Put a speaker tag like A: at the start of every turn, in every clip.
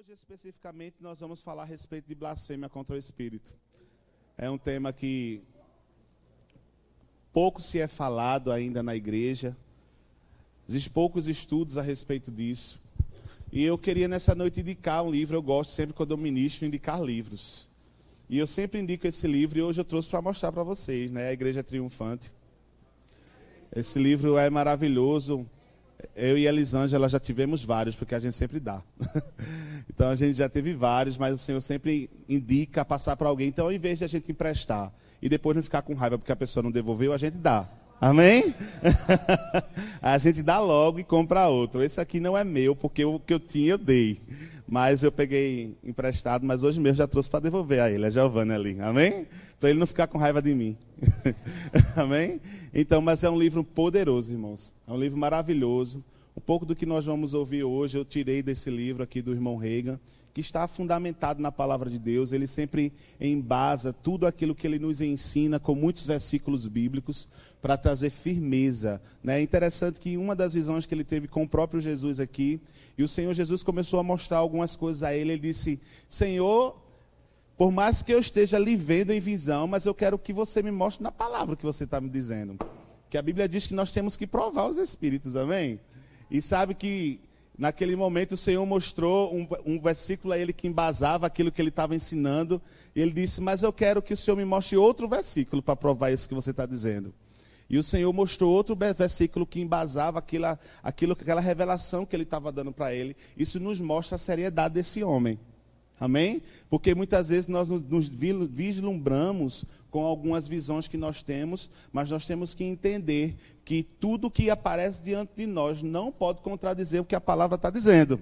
A: Hoje, especificamente, nós vamos falar a respeito de blasfêmia contra o Espírito. É um tema que pouco se é falado ainda na igreja. Existem poucos estudos a respeito disso. E eu queria nessa noite indicar um livro. Eu gosto sempre, quando eu ministro, indicar livros. E eu sempre indico esse livro e hoje eu trouxe para mostrar para vocês, né? A Igreja Triunfante. Esse livro é maravilhoso. Eu e a Elisângela já tivemos vários, porque a gente sempre dá. então a gente já teve vários, mas o Senhor sempre indica passar para alguém. Então, ao invés de a gente emprestar e depois não ficar com raiva porque a pessoa não devolveu, a gente dá. Amém? a gente dá logo e compra outro. Esse aqui não é meu, porque o que eu tinha eu dei. Mas eu peguei emprestado, mas hoje mesmo já trouxe para devolver a ele, a Giovanna ali. Amém? Para ele não ficar com raiva de mim. Amém? Então, mas é um livro poderoso, irmãos. É um livro maravilhoso. Um pouco do que nós vamos ouvir hoje, eu tirei desse livro aqui do irmão Reagan, que está fundamentado na palavra de Deus. Ele sempre embasa tudo aquilo que ele nos ensina com muitos versículos bíblicos para trazer firmeza. Né? É interessante que uma das visões que ele teve com o próprio Jesus aqui, e o Senhor Jesus começou a mostrar algumas coisas a ele, ele disse: Senhor, por mais que eu esteja lhe vendo em visão, mas eu quero que você me mostre na palavra que você está me dizendo. Que a Bíblia diz que nós temos que provar os Espíritos, amém? E sabe que naquele momento o Senhor mostrou um, um versículo a ele que embasava aquilo que ele estava ensinando. E ele disse: Mas eu quero que o Senhor me mostre outro versículo para provar isso que você está dizendo. E o Senhor mostrou outro versículo que embasava aquilo, aquilo, aquela revelação que ele estava dando para ele. Isso nos mostra a seriedade desse homem. Amém? Porque muitas vezes nós nos vislumbramos com algumas visões que nós temos, mas nós temos que entender que tudo que aparece diante de nós não pode contradizer o que a palavra está dizendo.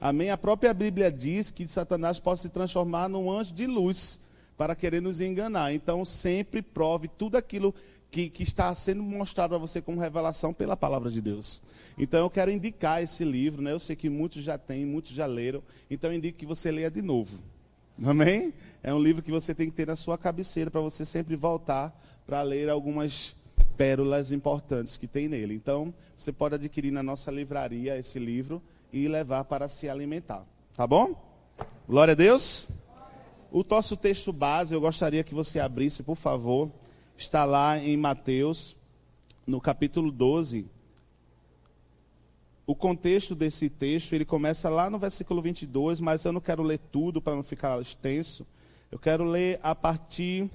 A: Amém? A própria Bíblia diz que Satanás pode se transformar num anjo de luz para querer nos enganar. Então, sempre prove tudo aquilo que, que está sendo mostrado a você como revelação pela palavra de Deus. Então eu quero indicar esse livro, né? Eu sei que muitos já têm, muitos já leram, então eu indico que você leia de novo. Amém? É um livro que você tem que ter na sua cabeceira para você sempre voltar para ler algumas pérolas importantes que tem nele. Então, você pode adquirir na nossa livraria esse livro e levar para se alimentar. Tá bom? Glória a Deus. O nosso texto base, eu gostaria que você abrisse, por favor, está lá em Mateus, no capítulo 12. O contexto desse texto, ele começa lá no versículo 22, mas eu não quero ler tudo para não ficar extenso. Eu quero ler a partir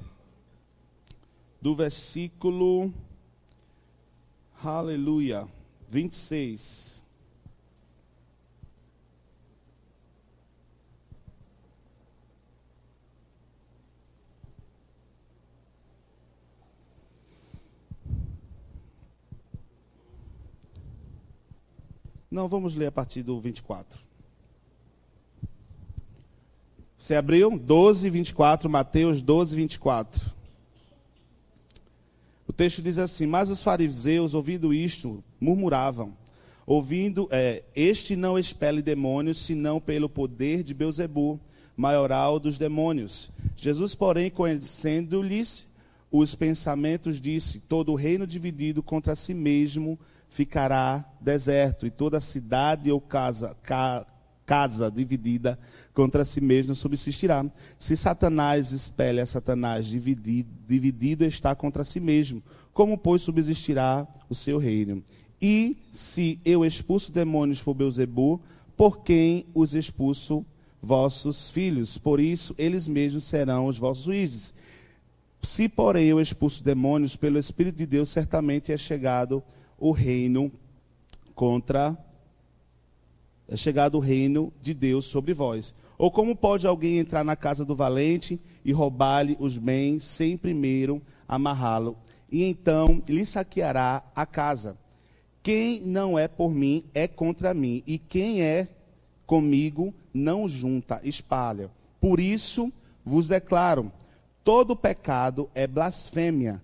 A: do versículo Aleluia, 26. Não, vamos ler a partir do 24. Você abriu? 12, 24, Mateus 12, 24. O texto diz assim: Mas os fariseus, ouvindo isto, murmuravam, ouvindo, é, este não expele demônios, senão pelo poder de Beuzebu, maioral dos demônios. Jesus, porém, conhecendo-lhes os pensamentos, disse: Todo reino dividido contra si mesmo ficará deserto, e toda cidade ou casa, ca, casa dividida contra si mesma subsistirá. Se Satanás espelha Satanás dividido, dividido está contra si mesmo, como, pois, subsistirá o seu reino? E se eu expulso demônios por Beuzebu, por quem os expulso vossos filhos? Por isso, eles mesmos serão os vossos juízes. Se, porém, eu expulso demônios pelo Espírito de Deus, certamente é chegado o reino contra é chegado o reino de Deus sobre vós. Ou como pode alguém entrar na casa do valente e roubar-lhe os bens sem primeiro amarrá-lo? E então lhe saqueará a casa. Quem não é por mim é contra mim, e quem é comigo não junta, espalha. Por isso vos declaro: todo pecado é blasfêmia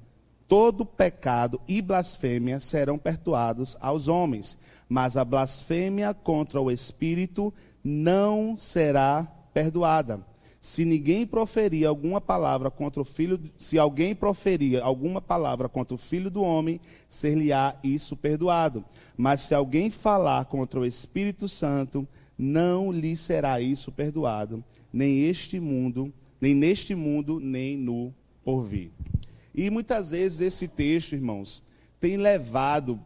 A: todo pecado e blasfêmia serão perdoados aos homens, mas a blasfêmia contra o Espírito não será perdoada. Se ninguém proferir alguma palavra contra o filho, se alguém proferir alguma palavra contra o filho do homem, ser-lhe-á isso perdoado. Mas se alguém falar contra o Espírito Santo, não lhe será isso perdoado, nem este mundo, nem neste mundo, nem no porvir. E muitas vezes esse texto, irmãos, tem levado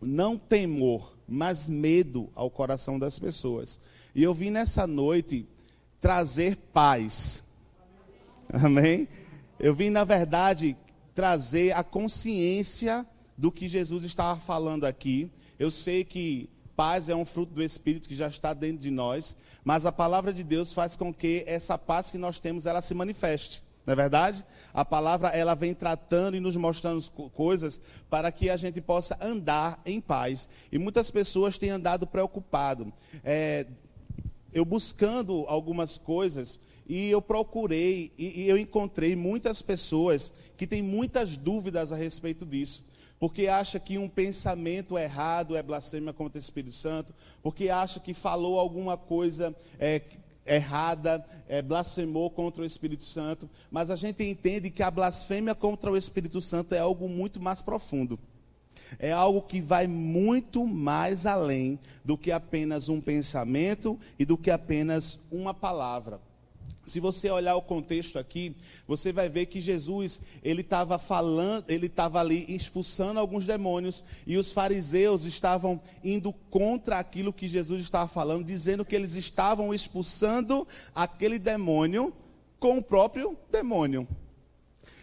A: não temor, mas medo ao coração das pessoas. E eu vim nessa noite trazer paz. Amém? Eu vim, na verdade, trazer a consciência do que Jesus estava falando aqui. Eu sei que paz é um fruto do Espírito que já está dentro de nós, mas a palavra de Deus faz com que essa paz que nós temos, ela se manifeste. Não é verdade? A palavra ela vem tratando e nos mostrando coisas para que a gente possa andar em paz. E muitas pessoas têm andado preocupado. É, eu buscando algumas coisas e eu procurei e, e eu encontrei muitas pessoas que têm muitas dúvidas a respeito disso porque acha que um pensamento errado é blasfêmia contra o Espírito Santo, porque acha que falou alguma coisa é, errada, é, blasfemou contra o Espírito Santo, mas a gente entende que a blasfêmia contra o Espírito Santo é algo muito mais profundo. É algo que vai muito mais além do que apenas um pensamento e do que apenas uma palavra. Se você olhar o contexto aqui, você vai ver que Jesus, ele estava falando, ele estava ali expulsando alguns demônios e os fariseus estavam indo contra aquilo que Jesus estava falando, dizendo que eles estavam expulsando aquele demônio com o próprio demônio.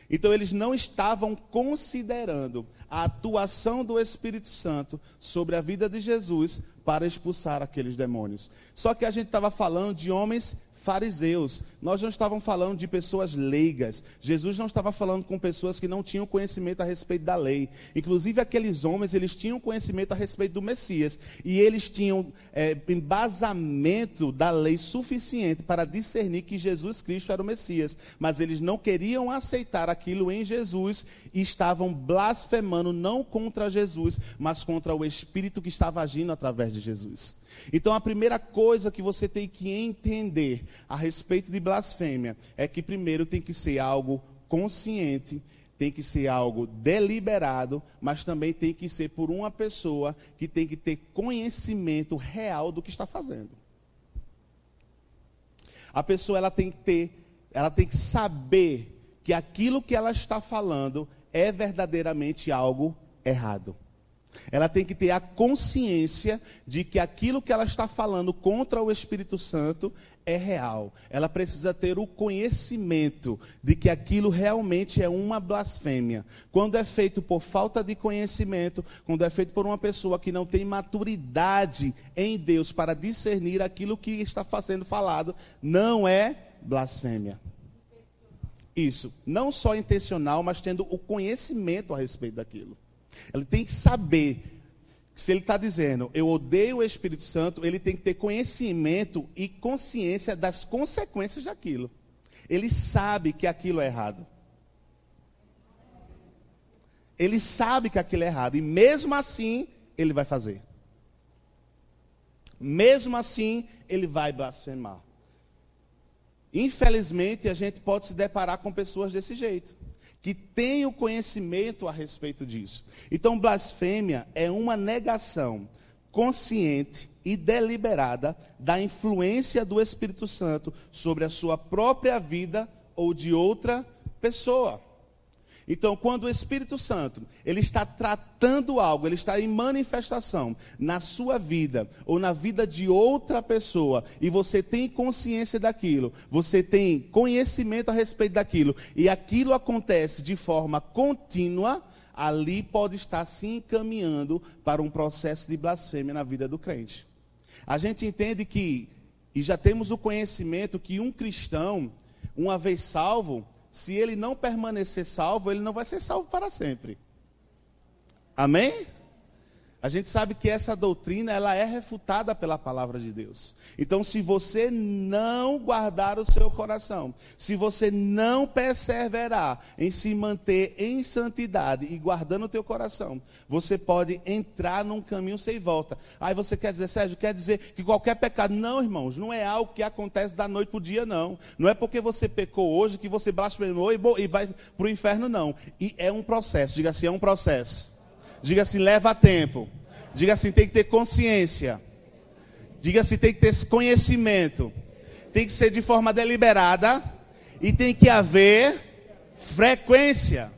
A: Então eles não estavam considerando a atuação do Espírito Santo sobre a vida de Jesus para expulsar aqueles demônios. Só que a gente estava falando de homens fariseus. Nós não estávamos falando de pessoas leigas. Jesus não estava falando com pessoas que não tinham conhecimento a respeito da lei. Inclusive aqueles homens, eles tinham conhecimento a respeito do Messias e eles tinham é, embasamento da lei suficiente para discernir que Jesus Cristo era o Messias. Mas eles não queriam aceitar aquilo em Jesus e estavam blasfemando não contra Jesus, mas contra o Espírito que estava agindo através de Jesus. Então a primeira coisa que você tem que entender a respeito de blasfêmia é que primeiro tem que ser algo consciente, tem que ser algo deliberado, mas também tem que ser por uma pessoa que tem que ter conhecimento real do que está fazendo. A pessoa ela tem que ter, ela tem que saber que aquilo que ela está falando é verdadeiramente algo errado. Ela tem que ter a consciência de que aquilo que ela está falando contra o Espírito Santo é real. Ela precisa ter o conhecimento de que aquilo realmente é uma blasfêmia. Quando é feito por falta de conhecimento, quando é feito por uma pessoa que não tem maturidade em Deus para discernir aquilo que está sendo falado, não é blasfêmia. Isso, não só intencional, mas tendo o conhecimento a respeito daquilo. Ele tem que saber. Se ele está dizendo, eu odeio o Espírito Santo, ele tem que ter conhecimento e consciência das consequências daquilo. Ele sabe que aquilo é errado. Ele sabe que aquilo é errado. E mesmo assim, ele vai fazer. Mesmo assim, ele vai blasfemar. Infelizmente, a gente pode se deparar com pessoas desse jeito que tem o conhecimento a respeito disso. Então, blasfêmia é uma negação consciente e deliberada da influência do Espírito Santo sobre a sua própria vida ou de outra pessoa. Então, quando o Espírito Santo, ele está tratando algo, ele está em manifestação na sua vida ou na vida de outra pessoa, e você tem consciência daquilo, você tem conhecimento a respeito daquilo, e aquilo acontece de forma contínua, ali pode estar se encaminhando para um processo de blasfêmia na vida do crente. A gente entende que, e já temos o conhecimento que um cristão, uma vez salvo, se ele não permanecer salvo, ele não vai ser salvo para sempre. Amém? A gente sabe que essa doutrina ela é refutada pela palavra de Deus. Então, se você não guardar o seu coração, se você não perseverar em se manter em santidade e guardando o teu coração, você pode entrar num caminho sem volta. Aí você quer dizer, Sérgio, quer dizer que qualquer pecado, não, irmãos, não é algo que acontece da noite para o dia, não. Não é porque você pecou hoje que você blasfemou e vai para o inferno, não. E é um processo, diga assim, é um processo. Diga assim, leva tempo. Diga assim, tem que ter consciência. Diga se tem que ter conhecimento. Tem que ser de forma deliberada e tem que haver frequência.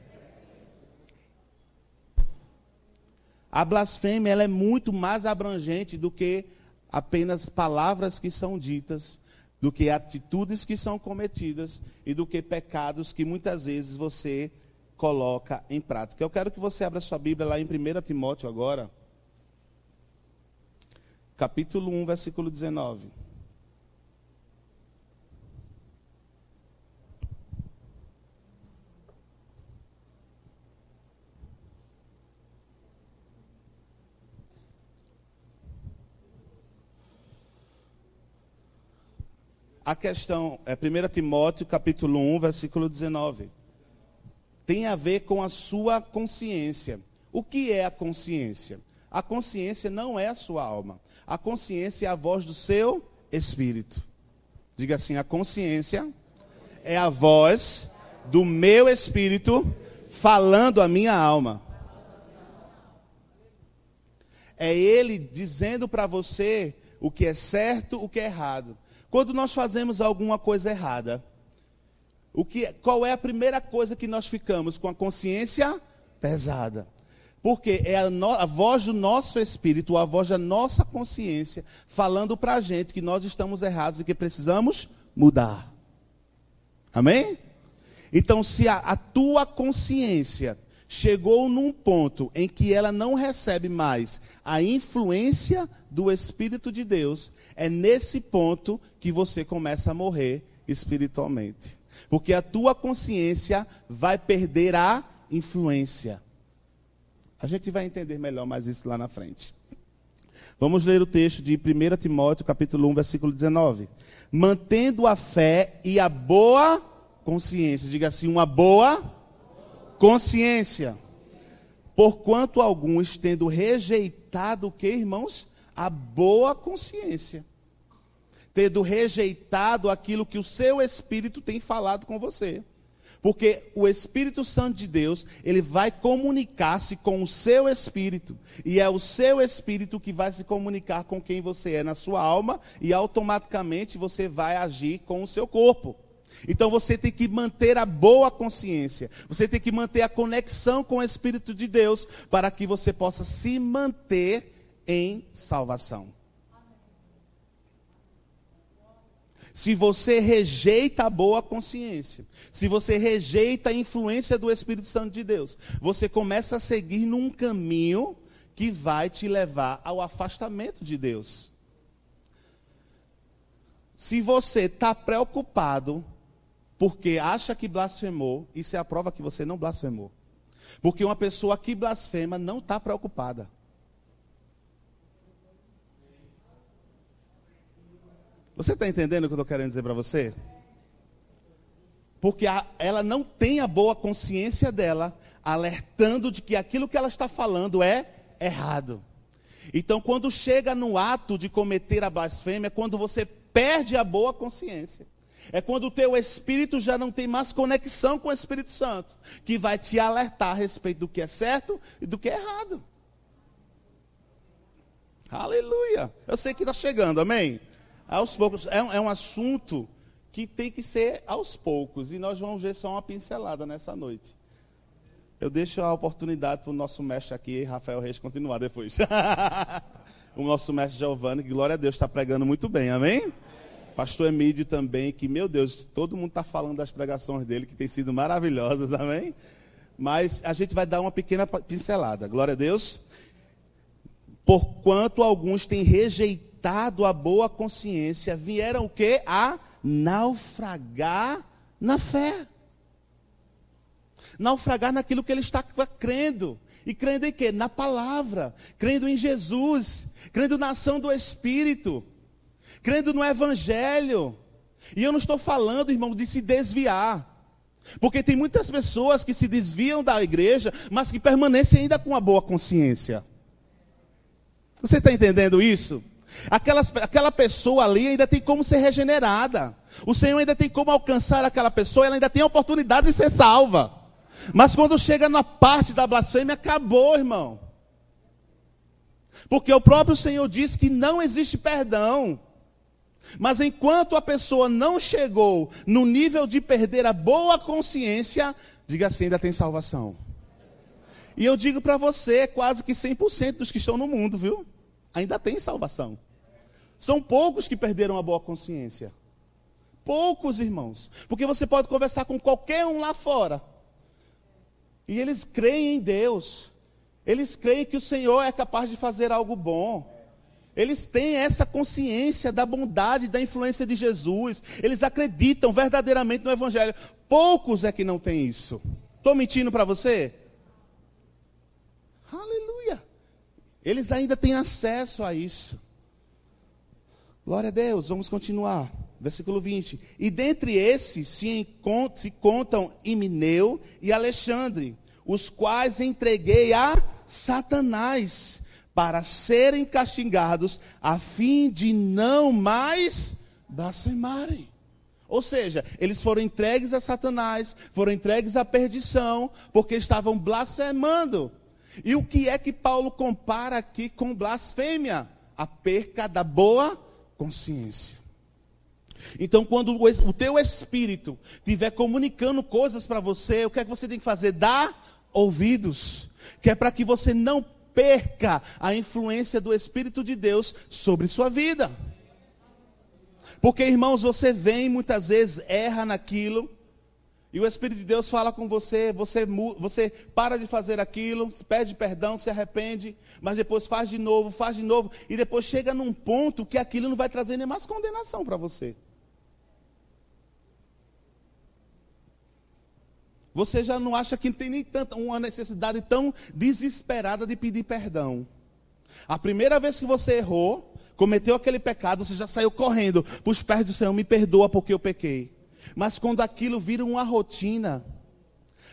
A: A blasfêmia ela é muito mais abrangente do que apenas palavras que são ditas, do que atitudes que são cometidas e do que pecados que muitas vezes você coloca em prática. Eu quero que você abra sua Bíblia lá em 1 Timóteo agora, capítulo 1, versículo 19. a questão, é 1 Timóteo capítulo 1, versículo 19. Tem a ver com a sua consciência. O que é a consciência? A consciência não é a sua alma. A consciência é a voz do seu espírito. Diga assim: a consciência é a voz do meu espírito falando a minha alma. É ele dizendo para você o que é certo, o que é errado. Quando nós fazemos alguma coisa errada, o que, qual é a primeira coisa que nós ficamos com a consciência pesada? Porque é a, no, a voz do nosso espírito, a voz da nossa consciência, falando para a gente que nós estamos errados e que precisamos mudar. Amém? Então, se a, a tua consciência chegou num ponto em que ela não recebe mais a influência do Espírito de Deus, é nesse ponto que você começa a morrer espiritualmente. Porque a tua consciência vai perder a influência. A gente vai entender melhor mais isso lá na frente. Vamos ler o texto de 1 Timóteo, capítulo 1, versículo 19. Mantendo a fé e a boa consciência. Diga assim, uma boa consciência. Porquanto alguns, tendo rejeitado o que, irmãos? a boa consciência, tendo rejeitado aquilo que o seu espírito tem falado com você. Porque o Espírito Santo de Deus, ele vai comunicar-se com o seu espírito. E é o seu espírito que vai se comunicar com quem você é na sua alma, e automaticamente você vai agir com o seu corpo. Então você tem que manter a boa consciência, você tem que manter a conexão com o Espírito de Deus, para que você possa se manter em salvação. Se você rejeita a boa consciência, se você rejeita a influência do Espírito Santo de Deus, você começa a seguir num caminho que vai te levar ao afastamento de Deus. Se você está preocupado porque acha que blasfemou, isso é a prova que você não blasfemou. Porque uma pessoa que blasfema não está preocupada. Você está entendendo o que eu estou querendo dizer para você? Porque a, ela não tem a boa consciência dela, alertando de que aquilo que ela está falando é errado. Então, quando chega no ato de cometer a blasfêmia, é quando você perde a boa consciência. É quando o teu espírito já não tem mais conexão com o Espírito Santo, que vai te alertar a respeito do que é certo e do que é errado. Aleluia. Eu sei que está chegando, amém? Aos poucos. É, é um assunto que tem que ser aos poucos. E nós vamos ver só uma pincelada nessa noite. Eu deixo a oportunidade para o nosso mestre aqui, Rafael Reis, continuar depois. o nosso mestre Giovanni, que glória a Deus, está pregando muito bem, amém? Pastor Emílio também, que, meu Deus, todo mundo está falando das pregações dele, que tem sido maravilhosas, amém? Mas a gente vai dar uma pequena pincelada, glória a Deus. Porquanto alguns têm rejeitado rejeitado a boa consciência, vieram o quê? A naufragar na fé. Naufragar naquilo que ele está crendo. E crendo em quê? Na palavra, crendo em Jesus, crendo na ação do Espírito, crendo no Evangelho. E eu não estou falando, irmão, de se desviar. Porque tem muitas pessoas que se desviam da igreja, mas que permanecem ainda com a boa consciência. Você está entendendo isso? Aquela, aquela pessoa ali ainda tem como ser regenerada. O Senhor ainda tem como alcançar aquela pessoa, ela ainda tem a oportunidade de ser salva. Mas quando chega na parte da blasfêmia, acabou, irmão. Porque o próprio Senhor diz que não existe perdão. Mas enquanto a pessoa não chegou no nível de perder a boa consciência, diga assim: ainda tem salvação. E eu digo para você, quase que 100% dos que estão no mundo, viu? Ainda tem salvação. São poucos que perderam a boa consciência. Poucos, irmãos. Porque você pode conversar com qualquer um lá fora. E eles creem em Deus. Eles creem que o Senhor é capaz de fazer algo bom. Eles têm essa consciência da bondade, da influência de Jesus. Eles acreditam verdadeiramente no Evangelho. Poucos é que não têm isso. Estou mentindo para você? Aleluia. Eles ainda têm acesso a isso. Glória a Deus, vamos continuar. Versículo 20. E dentre esses se, se contam Imineu e Alexandre, os quais entreguei a Satanás para serem castigados, a fim de não mais blasfemarem. Ou seja, eles foram entregues a Satanás, foram entregues à perdição, porque estavam blasfemando. E o que é que Paulo compara aqui com blasfêmia? A perca da boa consciência. Então, quando o teu espírito estiver comunicando coisas para você, o que é que você tem que fazer? Dar ouvidos. Que é para que você não perca a influência do Espírito de Deus sobre sua vida. Porque, irmãos, você vem muitas vezes, erra naquilo, e o Espírito de Deus fala com você, você, você para de fazer aquilo, pede perdão, se arrepende, mas depois faz de novo, faz de novo, e depois chega num ponto que aquilo não vai trazer nem mais condenação para você. Você já não acha que tem nem tanta uma necessidade tão desesperada de pedir perdão. A primeira vez que você errou, cometeu aquele pecado, você já saiu correndo para os pés do Senhor, me perdoa porque eu pequei. Mas quando aquilo vira uma rotina,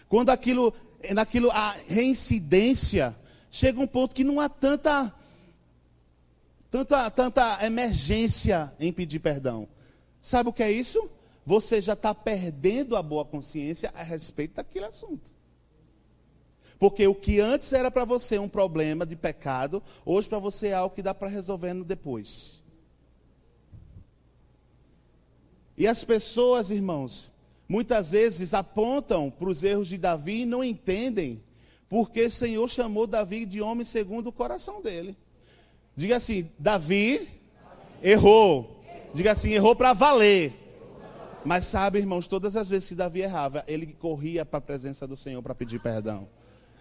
A: quando aquilo, naquilo a reincidência, chega um ponto que não há tanta, tanta, tanta emergência em pedir perdão. Sabe o que é isso? Você já está perdendo a boa consciência a respeito daquele assunto. Porque o que antes era para você um problema de pecado, hoje para você é algo que dá para resolver depois. E as pessoas, irmãos, muitas vezes apontam para os erros de Davi e não entendem porque o Senhor chamou Davi de homem segundo o coração dele. Diga assim: Davi errou. Diga assim: errou para valer. Mas sabe, irmãos, todas as vezes que Davi errava, ele corria para a presença do Senhor para pedir perdão.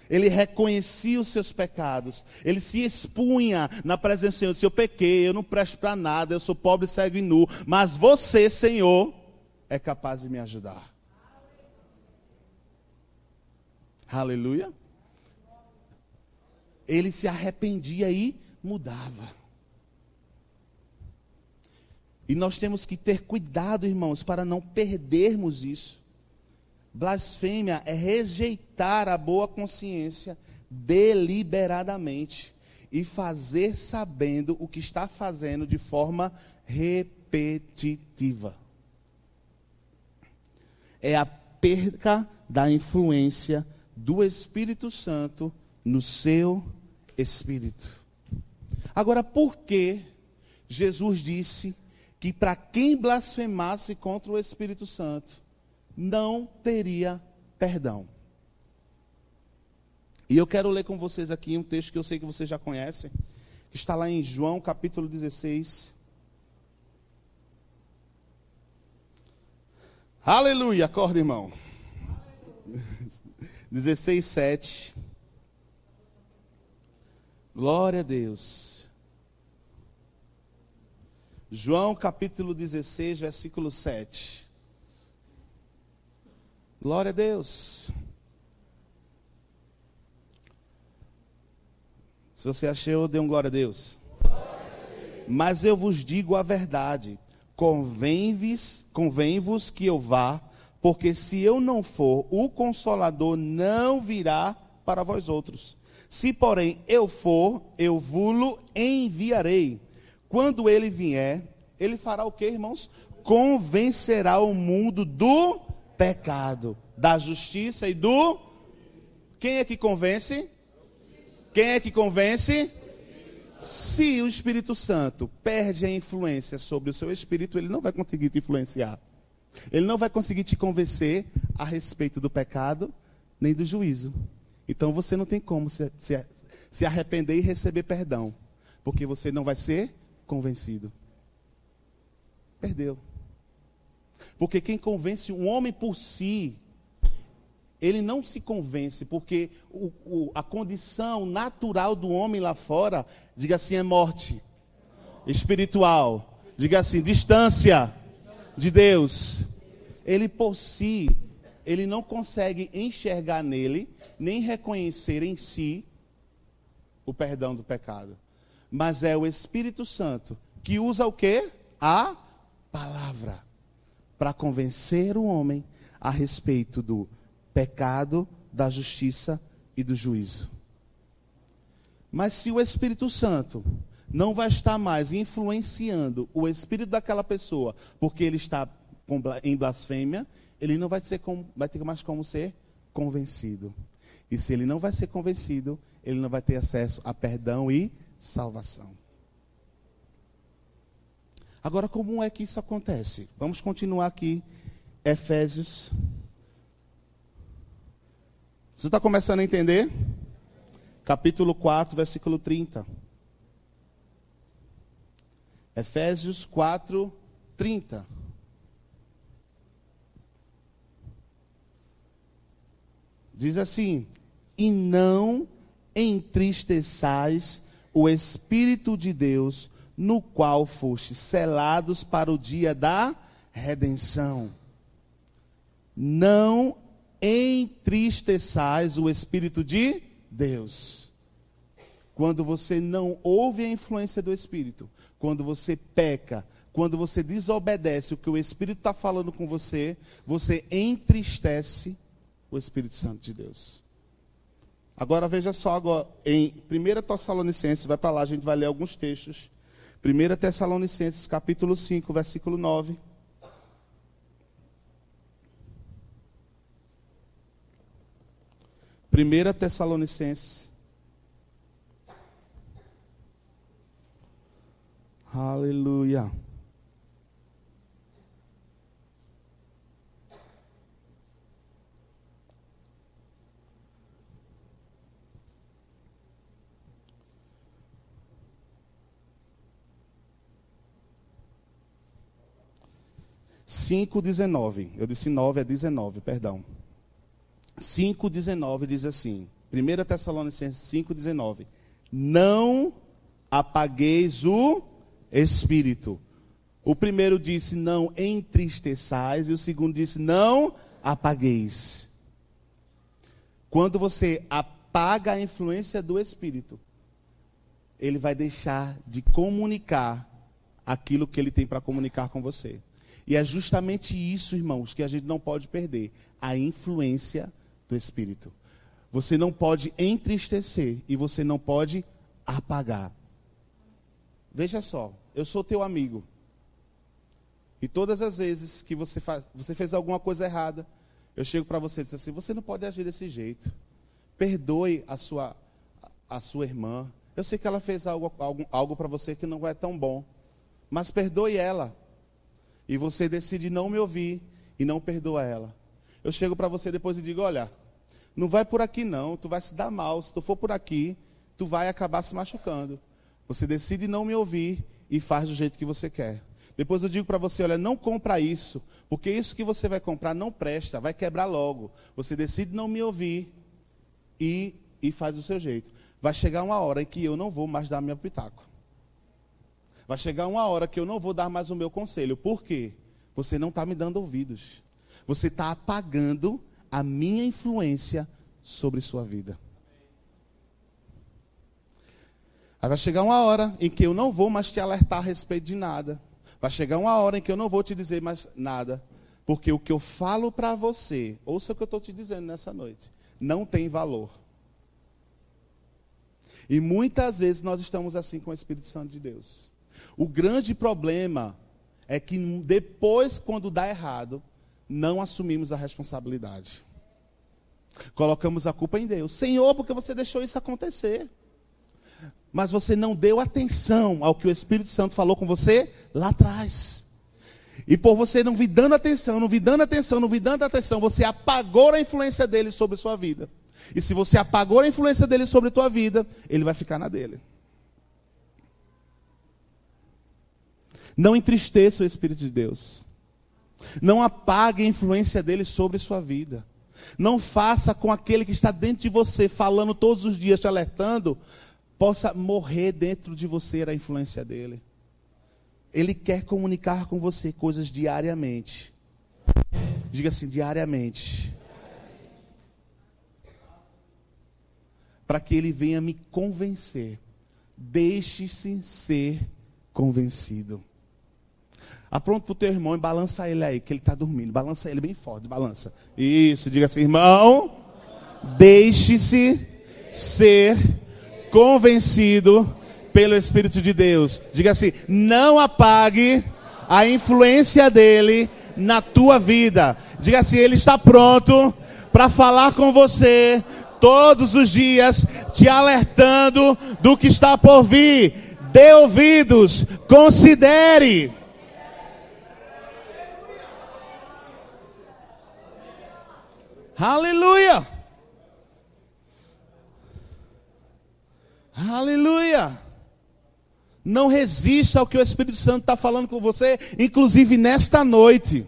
A: Ele reconhecia os seus pecados. Ele se expunha na presença do Senhor. Se eu pequei, eu não presto para nada, eu sou pobre, cego e nu. Mas você, Senhor, é capaz de me ajudar. Aleluia. Ele se arrependia e mudava. E nós temos que ter cuidado, irmãos, para não perdermos isso. Blasfêmia é rejeitar a boa consciência deliberadamente e fazer sabendo o que está fazendo de forma repetitiva. É a perca da influência do Espírito Santo no seu espírito. Agora, por que Jesus disse que para quem blasfemasse contra o Espírito Santo, não teria perdão. E eu quero ler com vocês aqui um texto que eu sei que vocês já conhecem, que está lá em João capítulo 16. Aleluia, acorda, irmão. 16, 7. Glória a Deus. João capítulo 16, versículo 7. Glória a Deus. Se você achou, dê um glória a Deus. Mas eu vos digo a verdade: convém-vos convém que eu vá, porque se eu não for, o consolador não virá para vós outros. Se, porém, eu for, eu vulo enviarei. Quando ele vier, ele fará o que, irmãos? Convencerá o mundo do pecado, da justiça e do. Quem é que convence? Quem é que convence? Se o Espírito Santo perde a influência sobre o seu espírito, ele não vai conseguir te influenciar. Ele não vai conseguir te convencer a respeito do pecado nem do juízo. Então você não tem como se, se, se arrepender e receber perdão, porque você não vai ser convencido. Perdeu. Porque quem convence um homem por si, ele não se convence, porque o, o, a condição natural do homem lá fora, diga assim, é morte espiritual. Diga assim, distância de Deus. Ele por si, ele não consegue enxergar nele, nem reconhecer em si o perdão do pecado. Mas é o Espírito Santo que usa o quê? A palavra para convencer o homem a respeito do pecado, da justiça e do juízo. Mas se o Espírito Santo não vai estar mais influenciando o espírito daquela pessoa, porque ele está em blasfêmia, ele não vai, ser vai ter mais como ser convencido. E se ele não vai ser convencido, ele não vai ter acesso a perdão e salvação. Agora, como é que isso acontece? Vamos continuar aqui, Efésios. Você está começando a entender? Capítulo 4, versículo 30. Efésios 4, 30. Diz assim: E não entristeçais o Espírito de Deus, no qual foste selados para o dia da redenção. Não entristeçais o Espírito de Deus. Quando você não ouve a influência do Espírito, quando você peca, quando você desobedece o que o Espírito está falando com você, você entristece o Espírito Santo de Deus. Agora veja só, agora, em 1 Tessalonicenses, vai para lá, a gente vai ler alguns textos. 1 Tessalonicenses, capítulo 5, versículo 9. Primeira Tessalonicenses. Aleluia. 5,19. Eu disse 9, é 19, perdão. 5,19 diz assim. 1 Tessalonicenses 5,19. Não apagueis o espírito. O primeiro disse: Não entristeçais. E o segundo disse: Não apagueis. Quando você apaga a influência do espírito, ele vai deixar de comunicar aquilo que ele tem para comunicar com você. E é justamente isso, irmãos, que a gente não pode perder: a influência do Espírito. Você não pode entristecer e você não pode apagar. Veja só, eu sou teu amigo. E todas as vezes que você, faz, você fez alguma coisa errada, eu chego para você e digo assim: você não pode agir desse jeito. Perdoe a sua, a sua irmã. Eu sei que ela fez algo, algo, algo para você que não é tão bom. Mas perdoe ela e você decide não me ouvir e não perdoa ela. Eu chego para você depois e digo: olha, não vai por aqui não, tu vai se dar mal. Se tu for por aqui, tu vai acabar se machucando. Você decide não me ouvir e faz do jeito que você quer. Depois eu digo para você: olha, não compra isso, porque isso que você vai comprar não presta, vai quebrar logo. Você decide não me ouvir e, e faz do seu jeito. Vai chegar uma hora em que eu não vou mais dar meu pitaco. Vai chegar uma hora que eu não vou dar mais o meu conselho. Por quê? Você não está me dando ouvidos. Você está apagando a minha influência sobre sua vida. Aí vai chegar uma hora em que eu não vou mais te alertar a respeito de nada. Vai chegar uma hora em que eu não vou te dizer mais nada. Porque o que eu falo para você, ouça o que eu estou te dizendo nessa noite, não tem valor. E muitas vezes nós estamos assim com o Espírito Santo de Deus. O grande problema é que depois, quando dá errado, não assumimos a responsabilidade. Colocamos a culpa em Deus. Senhor, porque você deixou isso acontecer? Mas você não deu atenção ao que o Espírito Santo falou com você lá atrás. E por você não vir dando atenção, não vir dando atenção, não vir dando atenção, você apagou a influência dele sobre sua vida. E se você apagou a influência dele sobre a tua vida, ele vai ficar na dele. Não entristeça o Espírito de Deus. Não apague a influência dele sobre sua vida. Não faça com aquele que está dentro de você, falando todos os dias, te alertando, possa morrer dentro de você a influência dele. Ele quer comunicar com você coisas diariamente. Diga assim, diariamente. Para que ele venha me convencer. Deixe-se ser convencido. Apronto para o teu irmão e balança ele aí, que ele está dormindo. Balança ele bem forte, balança. Isso, diga assim, irmão, deixe-se ser convencido pelo Espírito de Deus. Diga assim, não apague a influência dele na tua vida. Diga assim, ele está pronto para falar com você todos os dias, te alertando do que está por vir. Dê ouvidos, considere. Aleluia! Aleluia! Não resista ao que o Espírito Santo está falando com você, inclusive nesta noite.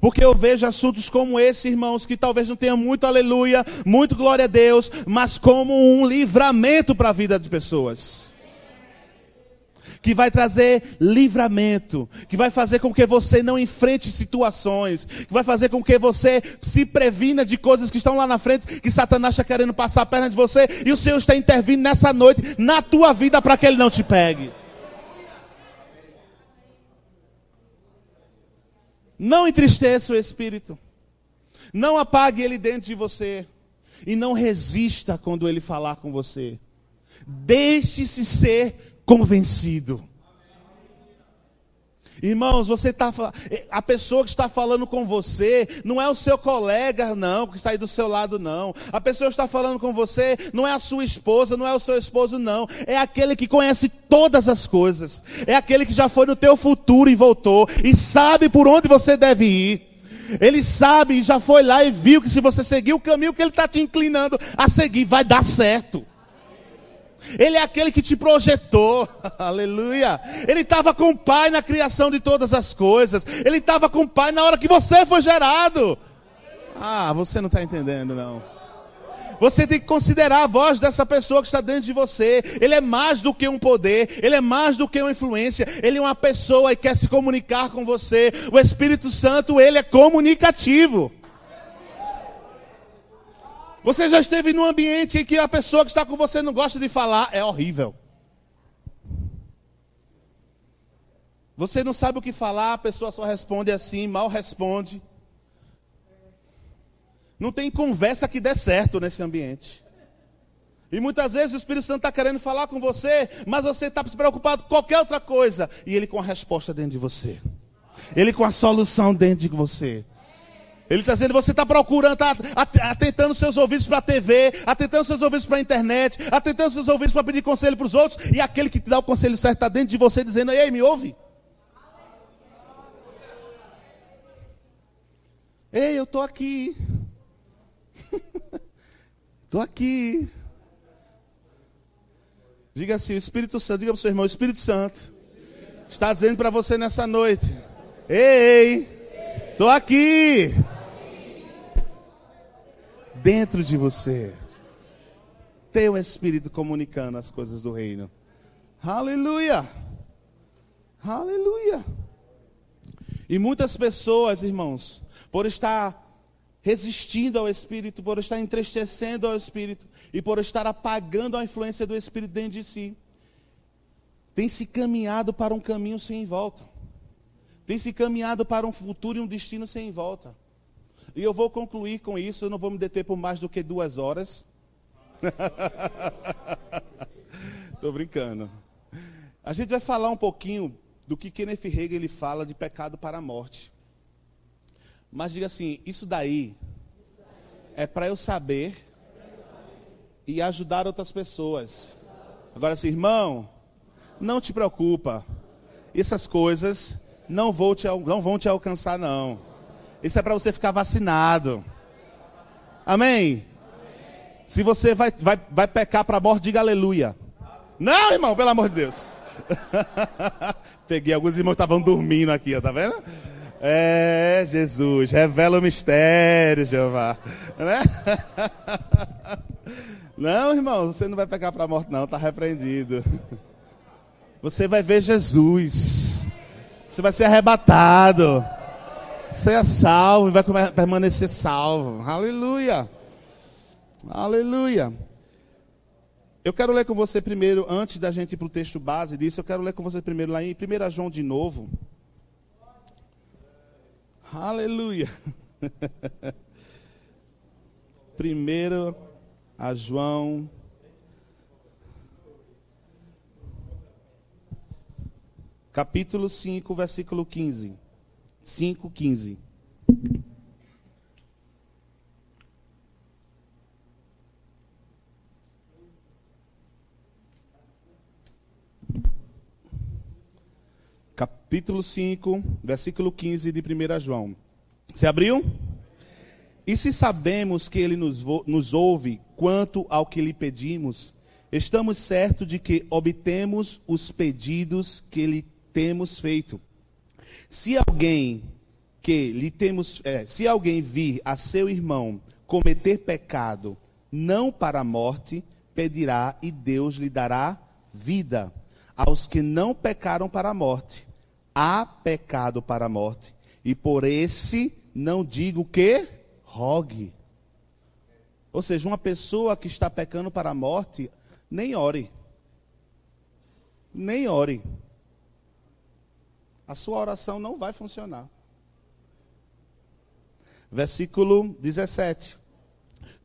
A: Porque eu vejo assuntos como esse, irmãos, que talvez não tenham muito aleluia, muito glória a Deus, mas como um livramento para a vida de pessoas que vai trazer livramento, que vai fazer com que você não enfrente situações, que vai fazer com que você se previna de coisas que estão lá na frente, que Satanás está querendo passar a perna de você, e o Senhor está intervindo nessa noite na tua vida para que ele não te pegue. Não entristeça o espírito. Não apague ele dentro de você. E não resista quando ele falar com você. Deixe-se ser convencido. Irmãos, você tá a pessoa que está falando com você não é o seu colega não, que está aí do seu lado não. A pessoa que está falando com você não é a sua esposa, não é o seu esposo não. É aquele que conhece todas as coisas. É aquele que já foi no teu futuro e voltou e sabe por onde você deve ir. Ele sabe e já foi lá e viu que se você seguir o caminho que ele está te inclinando a seguir, vai dar certo. Ele é aquele que te projetou, aleluia. Ele estava com o Pai na criação de todas as coisas. Ele estava com o Pai na hora que você foi gerado. Ah, você não está entendendo, não. Você tem que considerar a voz dessa pessoa que está dentro de você. Ele é mais do que um poder, ele é mais do que uma influência. Ele é uma pessoa e quer se comunicar com você. O Espírito Santo, ele é comunicativo. Você já esteve num ambiente em que a pessoa que está com você não gosta de falar? É horrível. Você não sabe o que falar, a pessoa só responde assim, mal responde. Não tem conversa que dê certo nesse ambiente. E muitas vezes o Espírito Santo está querendo falar com você, mas você está se preocupado com qualquer outra coisa. E ele com a resposta dentro de você. Ele com a solução dentro de você. Ele está dizendo, você está procurando, está atentando seus ouvidos para a TV, atentando seus ouvidos para a internet, atentando seus ouvidos para pedir conselho para os outros, e aquele que te dá o conselho certo está dentro de você dizendo, ei, me ouve. Ei, eu estou aqui. Estou aqui. Diga assim, o Espírito Santo, diga para o seu irmão, o Espírito Santo está dizendo para você nessa noite. Ei, estou aqui dentro de você. Tem o Espírito comunicando as coisas do reino. Aleluia! Aleluia! E muitas pessoas, irmãos, por estar resistindo ao Espírito, por estar entristecendo ao Espírito e por estar apagando a influência do Espírito dentro de si, tem se caminhado para um caminho sem volta. Tem se caminhado para um futuro e um destino sem volta. E eu vou concluir com isso, eu não vou me deter por mais do que duas horas. Estou brincando. A gente vai falar um pouquinho do que Kenneth Hagin ele fala de pecado para a morte. Mas diga assim, isso daí é para eu saber e ajudar outras pessoas. Agora, assim, irmão, não te preocupa. Essas coisas não, vou te, não vão te alcançar, não. Isso é para você ficar vacinado. Amém? Se você vai, vai, vai pecar para a morte, diga aleluia. Não, irmão, pelo amor de Deus. Peguei alguns irmãos que estavam dormindo aqui, tá vendo? É, Jesus, revela o mistério, Jeová. Né? Não, irmão, você não vai pecar para a morte, não, está repreendido. Você vai ver Jesus. Você vai ser arrebatado. Você é salvo e vai permanecer salvo. Aleluia. Aleluia. Eu quero ler com você primeiro, antes da gente ir para o texto base disso, eu quero ler com você primeiro lá em 1 João de novo. Aleluia. primeiro a João. Capítulo 5, versículo 15. 5, 15. Capítulo 5, versículo 15 de 1 João. Você abriu? E se sabemos que ele nos, nos ouve quanto ao que lhe pedimos, estamos certos de que obtemos os pedidos que lhe temos feito. Se alguém que lhe temos, é, se alguém vir a seu irmão cometer pecado, não para a morte, pedirá e Deus lhe dará vida. Aos que não pecaram para a morte, há pecado para a morte, e por esse não digo que rogue. Ou seja, uma pessoa que está pecando para a morte, nem ore. Nem ore. A sua oração não vai funcionar. Versículo 17.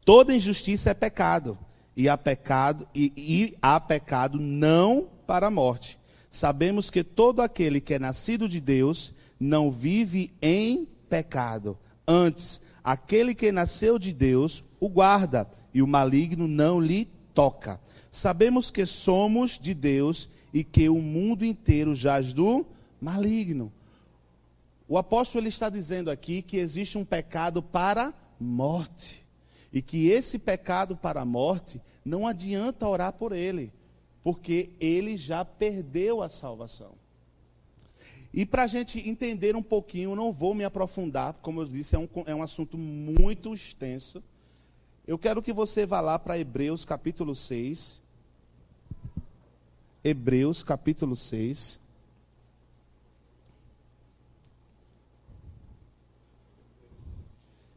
A: Toda injustiça é pecado, e há pecado e, e há pecado não para a morte. Sabemos que todo aquele que é nascido de Deus não vive em pecado. Antes, Aquele que nasceu de Deus o guarda, e o maligno não lhe toca. Sabemos que somos de Deus e que o mundo inteiro jaz do maligno. O apóstolo ele está dizendo aqui que existe um pecado para morte. E que esse pecado para a morte não adianta orar por ele, porque ele já perdeu a salvação. E para a gente entender um pouquinho, não vou me aprofundar, como eu disse, é um, é um assunto muito extenso. Eu quero que você vá lá para Hebreus capítulo 6. Hebreus capítulo 6.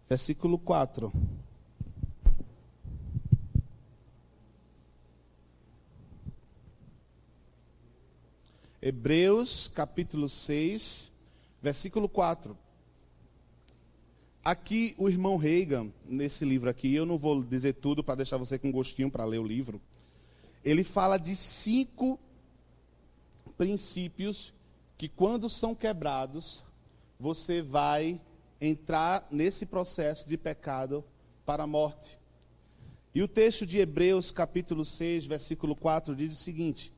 A: Versículo 4. Hebreus capítulo 6, versículo 4. Aqui o irmão Reagan, nesse livro aqui, eu não vou dizer tudo para deixar você com gostinho para ler o livro. Ele fala de cinco princípios que quando são quebrados, você vai entrar nesse processo de pecado para a morte. E o texto de Hebreus, capítulo 6, versículo 4, diz o seguinte: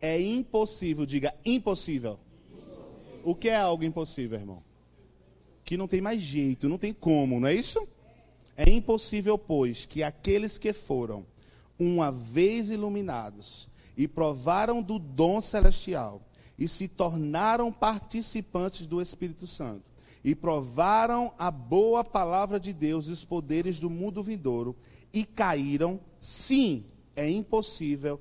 A: é impossível, diga impossível. impossível. O que é algo impossível, irmão? Que não tem mais jeito, não tem como, não é isso? É impossível, pois, que aqueles que foram uma vez iluminados e provaram do dom celestial e se tornaram participantes do Espírito Santo e provaram a boa palavra de Deus e os poderes do mundo vindouro e caíram, sim, é impossível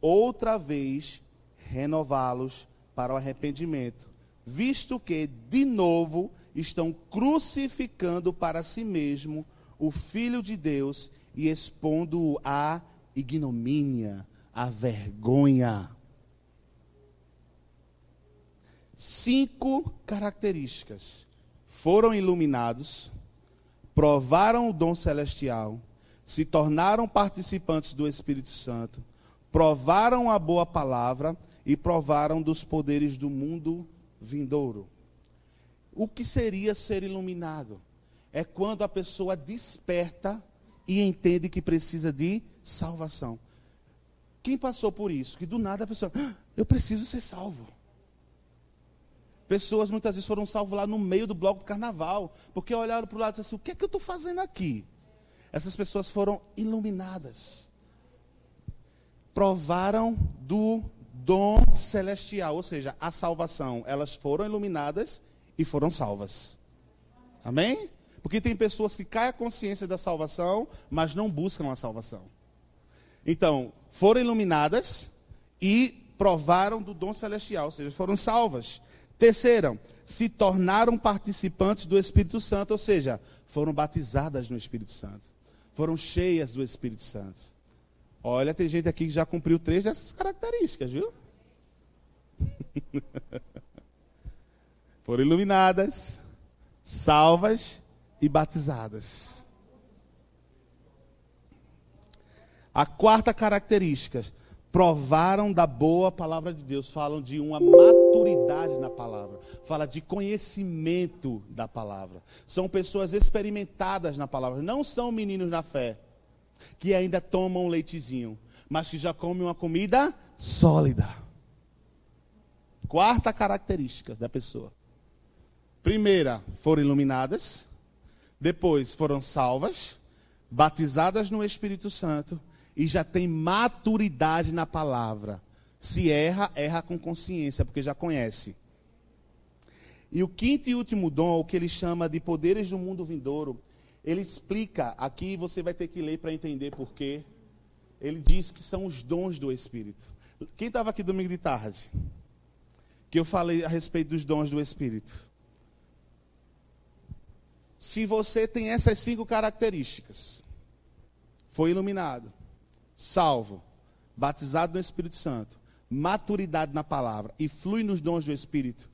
A: outra vez renová-los para o arrependimento, visto que, de novo, estão crucificando para si mesmo o Filho de Deus e expondo-o à ignomínia, à vergonha. Cinco características. Foram iluminados, provaram o dom celestial, se tornaram participantes do Espírito Santo, provaram a boa palavra e provaram dos poderes do mundo vindouro. O que seria ser iluminado? É quando a pessoa desperta e entende que precisa de salvação. Quem passou por isso? Que do nada a pessoa, ah, eu preciso ser salvo. Pessoas muitas vezes foram salvas lá no meio do bloco do carnaval, porque olharam para o lado e disseram assim: o que é que eu estou fazendo aqui? Essas pessoas foram iluminadas. Provaram do dom celestial, ou seja, a salvação. Elas foram iluminadas e foram salvas. Amém? Porque tem pessoas que caem a consciência da salvação, mas não buscam a salvação. Então, foram iluminadas e provaram do dom celestial, ou seja, foram salvas. Terceira, se tornaram participantes do Espírito Santo, ou seja, foram batizadas no Espírito Santo. Foram cheias do Espírito Santo. Olha, tem gente aqui que já cumpriu três dessas características, viu? foram iluminadas, salvas e batizadas. A quarta característica, provaram da boa palavra de Deus, falam de uma maturidade na palavra, fala de conhecimento da palavra. São pessoas experimentadas na palavra, não são meninos na fé, que ainda tomam leitezinho, mas que já comem uma comida sólida. Quarta característica da pessoa. Primeira, foram iluminadas. Depois, foram salvas, batizadas no Espírito Santo e já tem maturidade na palavra. Se erra, erra com consciência, porque já conhece. E o quinto e último dom, o que ele chama de poderes do mundo vindouro, ele explica, aqui você vai ter que ler para entender por quê. Ele diz que são os dons do Espírito. Quem estava aqui domingo de tarde? Que eu falei a respeito dos dons do Espírito. Se você tem essas cinco características, foi iluminado, salvo, batizado no Espírito Santo, maturidade na palavra e flui nos dons do Espírito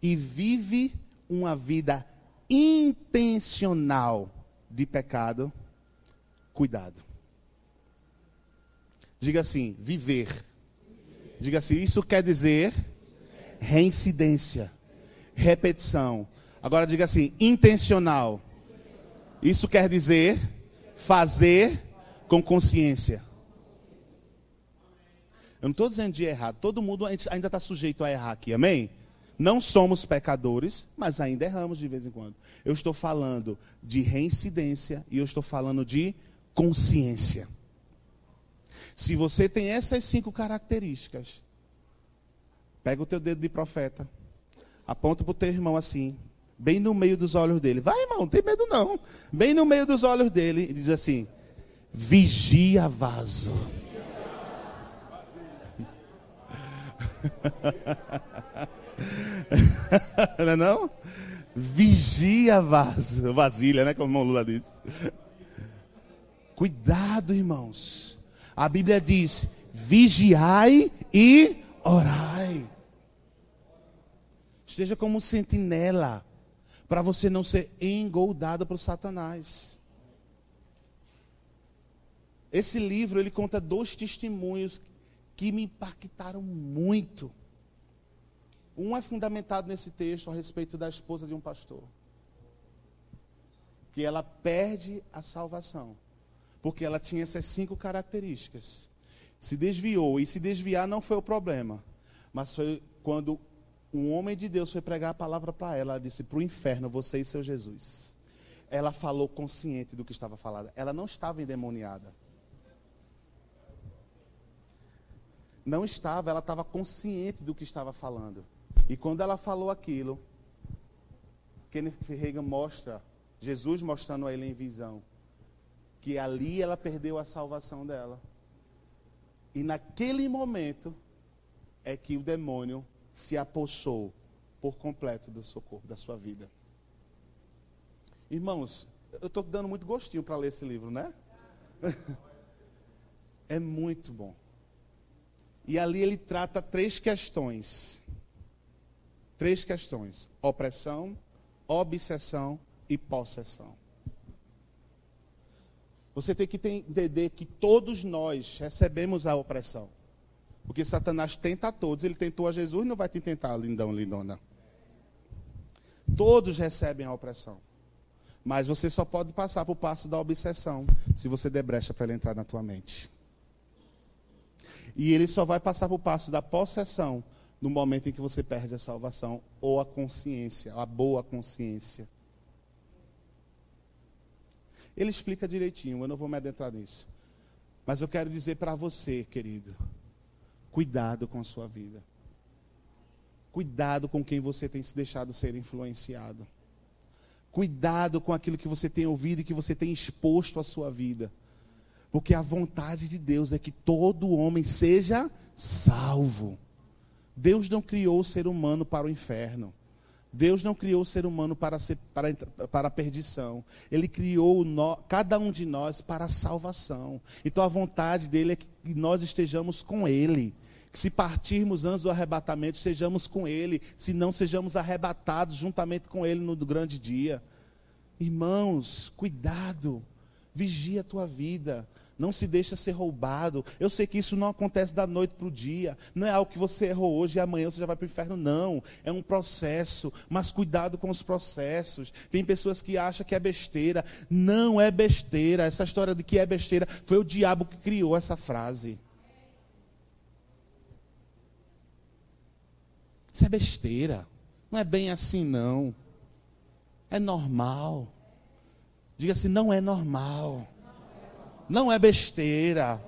A: e vive uma vida intencional de pecado, cuidado. Diga assim, viver. Diga assim, isso quer dizer reincidência, repetição. Agora diga assim, intencional. Isso quer dizer fazer com consciência. Eu não estou dizendo de errar. Todo mundo ainda está sujeito a errar aqui, amém? Não somos pecadores, mas ainda erramos de vez em quando. Eu estou falando de reincidência e eu estou falando de consciência. Se você tem essas cinco características, pega o teu dedo de profeta, aponta para o teu irmão assim, bem no meio dos olhos dele. Vai, irmão, não tem medo não. Bem no meio dos olhos dele e diz assim: Vigia vaso. não é não? Vigia vaso. Vasilha, né? Como o Lula disse. Cuidado, irmãos. A Bíblia diz: vigiai e orai. Esteja como sentinela, para você não ser engoldado por Satanás. Esse livro ele conta dois testemunhos que me impactaram muito. Um é fundamentado nesse texto a respeito da esposa de um pastor. Que ela perde a salvação. Porque ela tinha essas cinco características. Se desviou. E se desviar não foi o problema. Mas foi quando um homem de Deus foi pregar a palavra para ela. Ela disse: Para o inferno, você e seu Jesus. Ela falou consciente do que estava falando. Ela não estava endemoniada. Não estava, ela estava consciente do que estava falando. E quando ela falou aquilo, Kenneth Reagan mostra, Jesus mostrando a ele em visão, que ali ela perdeu a salvação dela. E naquele momento é que o demônio se apossou por completo do seu corpo, da sua vida. Irmãos, eu estou dando muito gostinho para ler esse livro, né? é muito bom. E ali ele trata três questões. Três questões: opressão, obsessão e possessão. Você tem que entender que todos nós recebemos a opressão. Porque Satanás tenta a todos. Ele tentou a Jesus, não vai te tentar, lindão, lindona. Todos recebem a opressão. Mas você só pode passar por passo da obsessão se você der brecha para ele entrar na tua mente. E ele só vai passar por passo da possessão no momento em que você perde a salvação ou a consciência, a boa consciência. Ele explica direitinho, eu não vou me adentrar nisso. Mas eu quero dizer para você, querido, cuidado com a sua vida. Cuidado com quem você tem se deixado ser influenciado. Cuidado com aquilo que você tem ouvido e que você tem exposto à sua vida. Porque a vontade de Deus é que todo homem seja salvo. Deus não criou o ser humano para o inferno. Deus não criou o ser humano para, ser, para, para a perdição. Ele criou no, cada um de nós para a salvação. Então a vontade dele é que nós estejamos com Ele. Que se partirmos antes do arrebatamento, estejamos com Ele. Se não, sejamos arrebatados juntamente com Ele no grande dia. Irmãos, cuidado. Vigia a tua vida não se deixa ser roubado. Eu sei que isso não acontece da noite para o dia. Não é algo que você errou hoje e amanhã você já vai para o inferno. Não. É um processo. Mas cuidado com os processos. Tem pessoas que acham que é besteira. Não é besteira. Essa história de que é besteira foi o diabo que criou essa frase. Isso é besteira. Não é bem assim, não. É normal. Diga assim: não é normal. Não é besteira.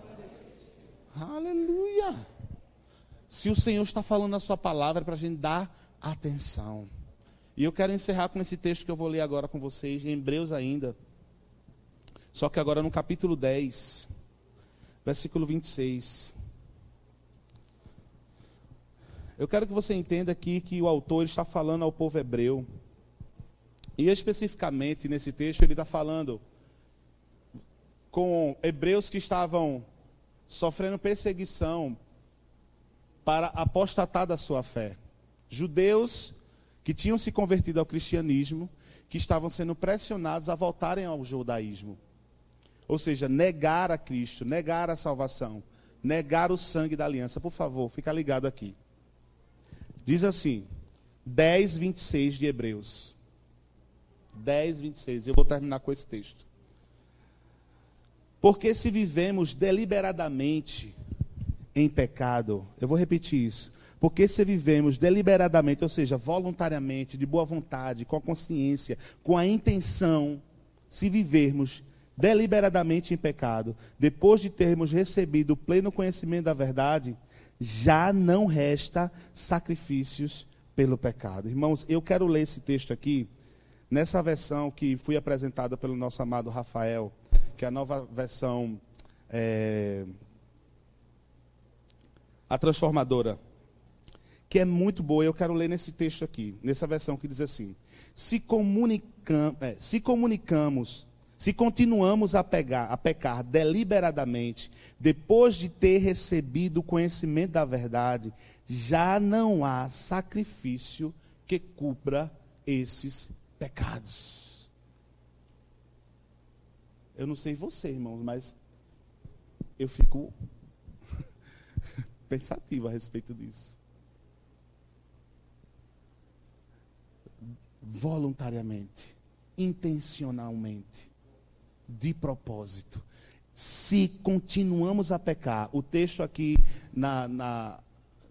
A: Aleluia. Se o Senhor está falando a sua palavra, é para a gente dar atenção. E eu quero encerrar com esse texto que eu vou ler agora com vocês, em Hebreus ainda. Só que agora no capítulo 10, versículo 26. Eu quero que você entenda aqui que o autor está falando ao povo hebreu. E especificamente nesse texto ele está falando com hebreus que estavam sofrendo perseguição para apostatar da sua fé. Judeus que tinham se convertido ao cristianismo, que estavam sendo pressionados a voltarem ao judaísmo. Ou seja, negar a Cristo, negar a salvação, negar o sangue da aliança. Por favor, fica ligado aqui. Diz assim, 10, 26 de Hebreus. 10, 26. Eu vou terminar com esse texto. Porque se vivemos deliberadamente em pecado, eu vou repetir isso. Porque se vivemos deliberadamente, ou seja, voluntariamente, de boa vontade, com a consciência, com a intenção, se vivermos deliberadamente em pecado, depois de termos recebido o pleno conhecimento da verdade, já não resta sacrifícios pelo pecado. Irmãos, eu quero ler esse texto aqui, nessa versão que foi apresentada pelo nosso amado Rafael que é a nova versão, é, a transformadora, que é muito boa. Eu quero ler nesse texto aqui, nessa versão que diz assim: se, comunicam, é, se comunicamos, se continuamos a, pegar, a pecar deliberadamente, depois de ter recebido o conhecimento da verdade, já não há sacrifício que cubra esses pecados. Eu não sei você, irmãos, mas eu fico pensativo a respeito disso. Voluntariamente, intencionalmente, de propósito. Se continuamos a pecar, o texto aqui na, na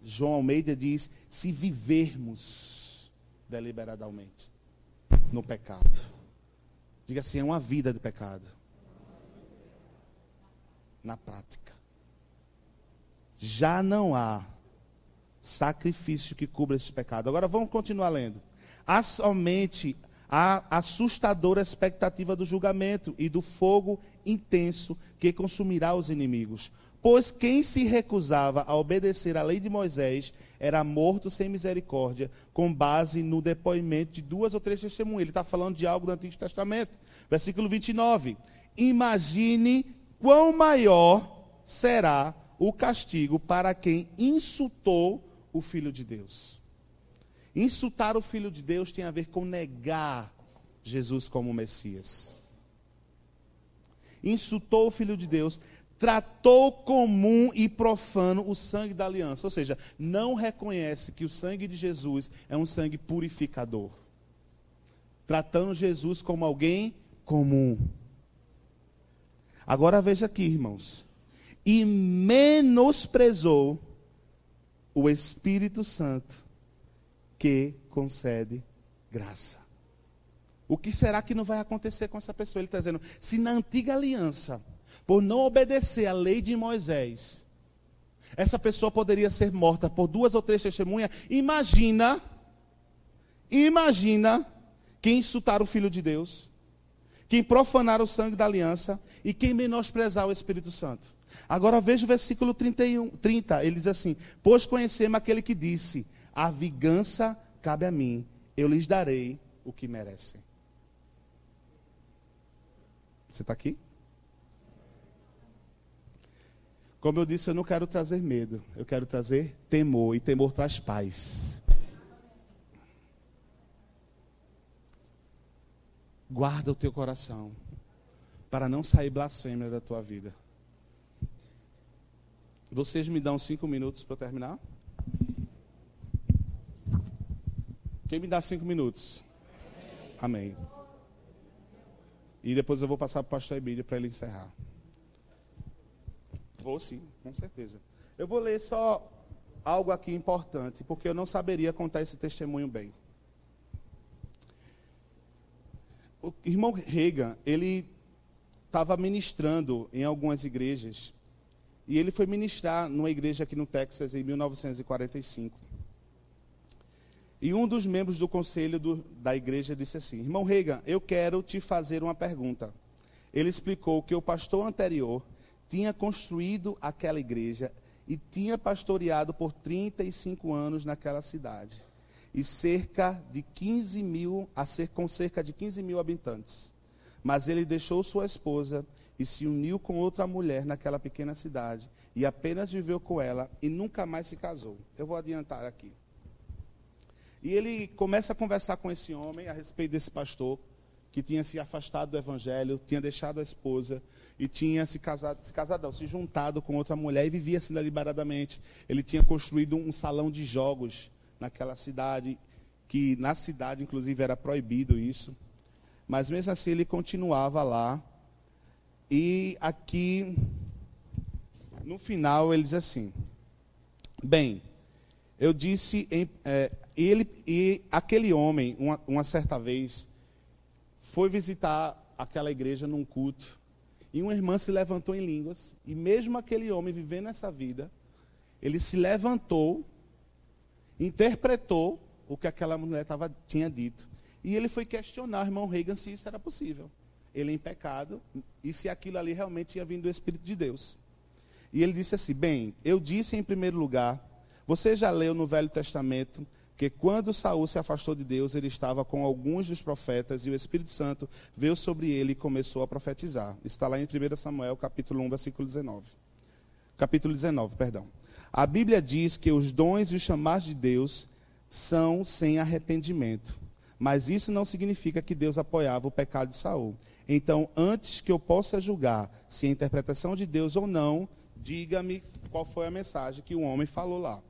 A: João Almeida diz: se vivermos deliberadamente no pecado. Diga assim: é uma vida de pecado na prática. Já não há sacrifício que cubra esse pecado. Agora vamos continuar lendo. Há somente a assustadora expectativa do julgamento e do fogo intenso que consumirá os inimigos. Pois quem se recusava a obedecer à lei de Moisés era morto sem misericórdia, com base no depoimento de duas ou três testemunhas. Ele está falando de algo do Antigo Testamento. Versículo 29. Imagine quão maior será o castigo para quem insultou o Filho de Deus. Insultar o Filho de Deus tem a ver com negar Jesus como Messias. Insultou o Filho de Deus, tratou comum e profano o sangue da aliança, ou seja, não reconhece que o sangue de Jesus é um sangue purificador. tratando Jesus como alguém comum. Agora veja aqui, irmãos. E menosprezou o Espírito Santo que concede graça. O que será que não vai acontecer com essa pessoa? Ele está dizendo: se na antiga aliança, por não obedecer à lei de Moisés, essa pessoa poderia ser morta por duas ou três testemunhas, imagina, imagina quem insultar o Filho de Deus, quem profanar o sangue da aliança e quem menosprezar o Espírito Santo. Agora veja o versículo 31, 30, ele diz assim: Pois conhecemos aquele que disse: A vingança cabe a mim, eu lhes darei o que merecem. Você está aqui? Como eu disse, eu não quero trazer medo, eu quero trazer temor, e temor traz paz. Guarda o teu coração, para não sair blasfêmia da tua vida. Vocês me dão cinco minutos para terminar? Quem me dá cinco minutos? Amém. E depois eu vou passar para o pastor Emílio para ele encerrar. Vou sim, com certeza. Eu vou ler só algo aqui importante, porque eu não saberia contar esse testemunho bem. O irmão Reagan, ele estava ministrando em algumas igrejas, e ele foi ministrar numa igreja aqui no Texas em 1945. E um dos membros do conselho do, da igreja disse assim: Irmão Reagan, eu quero te fazer uma pergunta. Ele explicou que o pastor anterior tinha construído aquela igreja e tinha pastoreado por 35 anos naquela cidade. E cerca de 15 mil, a ser, com cerca de 15 mil habitantes. Mas ele deixou sua esposa e se uniu com outra mulher naquela pequena cidade. E apenas viveu com ela e nunca mais se casou. Eu vou adiantar aqui. E ele começa a conversar com esse homem a respeito desse pastor que tinha se afastado do evangelho, tinha deixado a esposa e tinha se casado, se casado, se juntado com outra mulher e vivia assim deliberadamente. Ele tinha construído um salão de jogos naquela cidade, que na cidade inclusive era proibido isso. Mas mesmo assim ele continuava lá. E aqui no final ele diz assim: Bem, eu disse é, ele e aquele homem, uma, uma certa vez, foi visitar aquela igreja num culto. E uma irmã se levantou em línguas. E mesmo aquele homem vivendo essa vida, ele se levantou, interpretou o que aquela mulher tava, tinha dito. E ele foi questionar o irmão Reagan se isso era possível. Ele em pecado, e se aquilo ali realmente tinha vindo do Espírito de Deus. E ele disse assim: Bem, eu disse em primeiro lugar, você já leu no Velho Testamento que quando Saul se afastou de Deus, ele estava com alguns dos profetas e o Espírito Santo veio sobre ele e começou a profetizar. Está lá em 1 Samuel, capítulo 1, versículo 19. Capítulo 19, perdão. A Bíblia diz que os dons e os chamados de Deus são sem arrependimento. Mas isso não significa que Deus apoiava o pecado de Saul. Então, antes que eu possa julgar se é a interpretação de Deus ou não, diga-me qual foi a mensagem que o homem falou lá.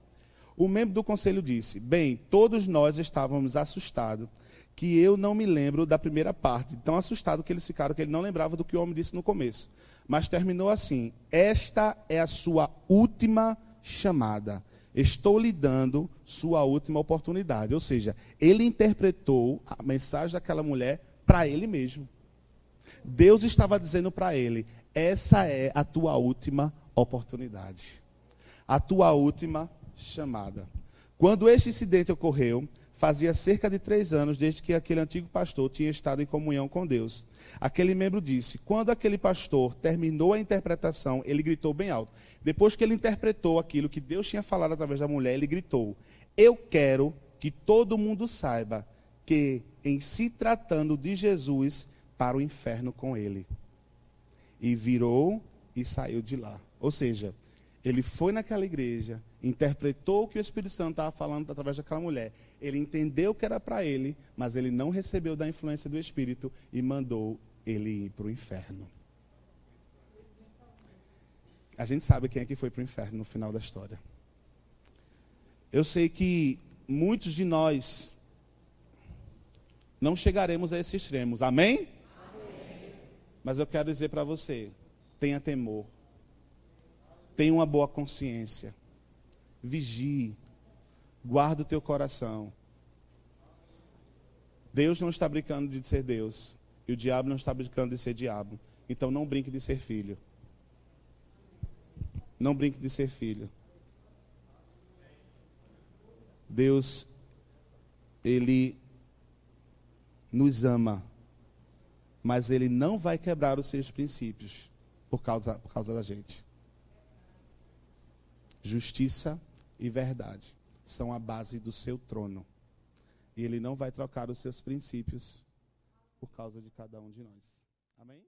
A: O membro do conselho disse: Bem, todos nós estávamos assustados, que eu não me lembro da primeira parte. Tão assustado que eles ficaram que ele não lembrava do que o homem disse no começo. Mas terminou assim: Esta é a sua última chamada. Estou lhe dando sua última oportunidade. Ou seja, ele interpretou a mensagem daquela mulher para ele mesmo. Deus estava dizendo para ele: Essa é a tua última oportunidade. A tua última chamada. Quando este incidente ocorreu, fazia cerca de três anos desde que aquele antigo pastor tinha estado em comunhão com Deus. Aquele membro disse: quando aquele pastor terminou a interpretação, ele gritou bem alto. Depois que ele interpretou aquilo que Deus tinha falado através da mulher, ele gritou: Eu quero que todo mundo saiba que, em se tratando de Jesus, para o inferno com ele. E virou e saiu de lá. Ou seja, ele foi naquela igreja, interpretou o que o Espírito Santo estava falando através daquela mulher. Ele entendeu que era para ele, mas ele não recebeu da influência do Espírito e mandou ele ir para o inferno. A gente sabe quem é que foi para o inferno no final da história. Eu sei que muitos de nós não chegaremos a esses extremos. Amém? Amém. Mas eu quero dizer para você: tenha temor, tenha uma boa consciência, vigie, guarde o teu coração. Deus não está brincando de ser Deus, e o diabo não está brincando de ser diabo. Então não brinque de ser filho. Não brinque de ser filho. Deus, Ele nos ama, mas Ele não vai quebrar os seus princípios por causa, por causa da gente. Justiça e verdade são a base do seu trono. E Ele não vai trocar os seus princípios por causa de cada um de nós. Amém?